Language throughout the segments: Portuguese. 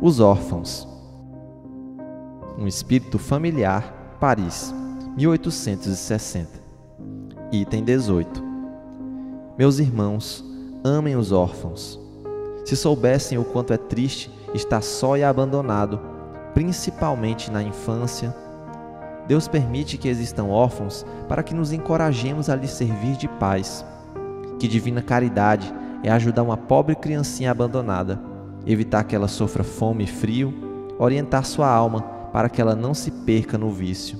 Os órfãos. Um espírito familiar, Paris, 1860. Item 18. Meus irmãos, amem os órfãos. Se soubessem o quanto é triste estar só e abandonado, principalmente na infância, Deus permite que existam órfãos para que nos encorajemos a lhes servir de paz. Que divina caridade é ajudar uma pobre criancinha abandonada, evitar que ela sofra fome e frio, orientar sua alma para que ela não se perca no vício.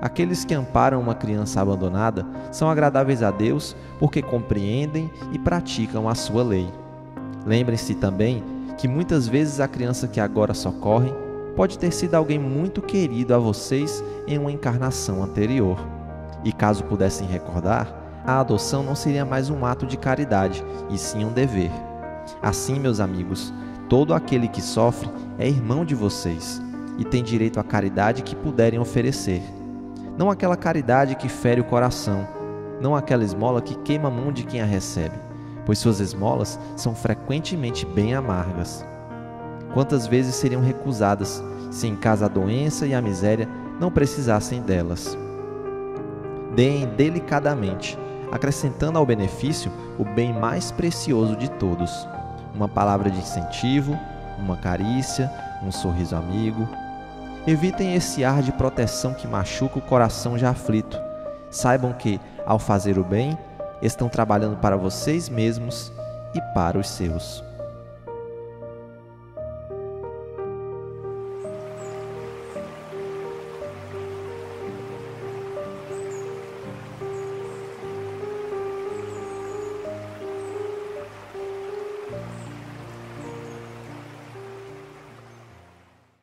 Aqueles que amparam uma criança abandonada são agradáveis a Deus porque compreendem e praticam a sua lei. Lembrem-se também que muitas vezes a criança que agora socorrem pode ter sido alguém muito querido a vocês em uma encarnação anterior. E caso pudessem recordar, a adoção não seria mais um ato de caridade, e sim um dever. Assim, meus amigos, todo aquele que sofre é irmão de vocês e tem direito à caridade que puderem oferecer. Não aquela caridade que fere o coração, não aquela esmola que queima a mão de quem a recebe, pois suas esmolas são frequentemente bem amargas. Quantas vezes seriam recusadas se em casa a doença e a miséria não precisassem delas? Deem delicadamente, acrescentando ao benefício o bem mais precioso de todos: uma palavra de incentivo, uma carícia, um sorriso amigo. Evitem esse ar de proteção que machuca o coração já aflito. Saibam que, ao fazer o bem, estão trabalhando para vocês mesmos e para os seus.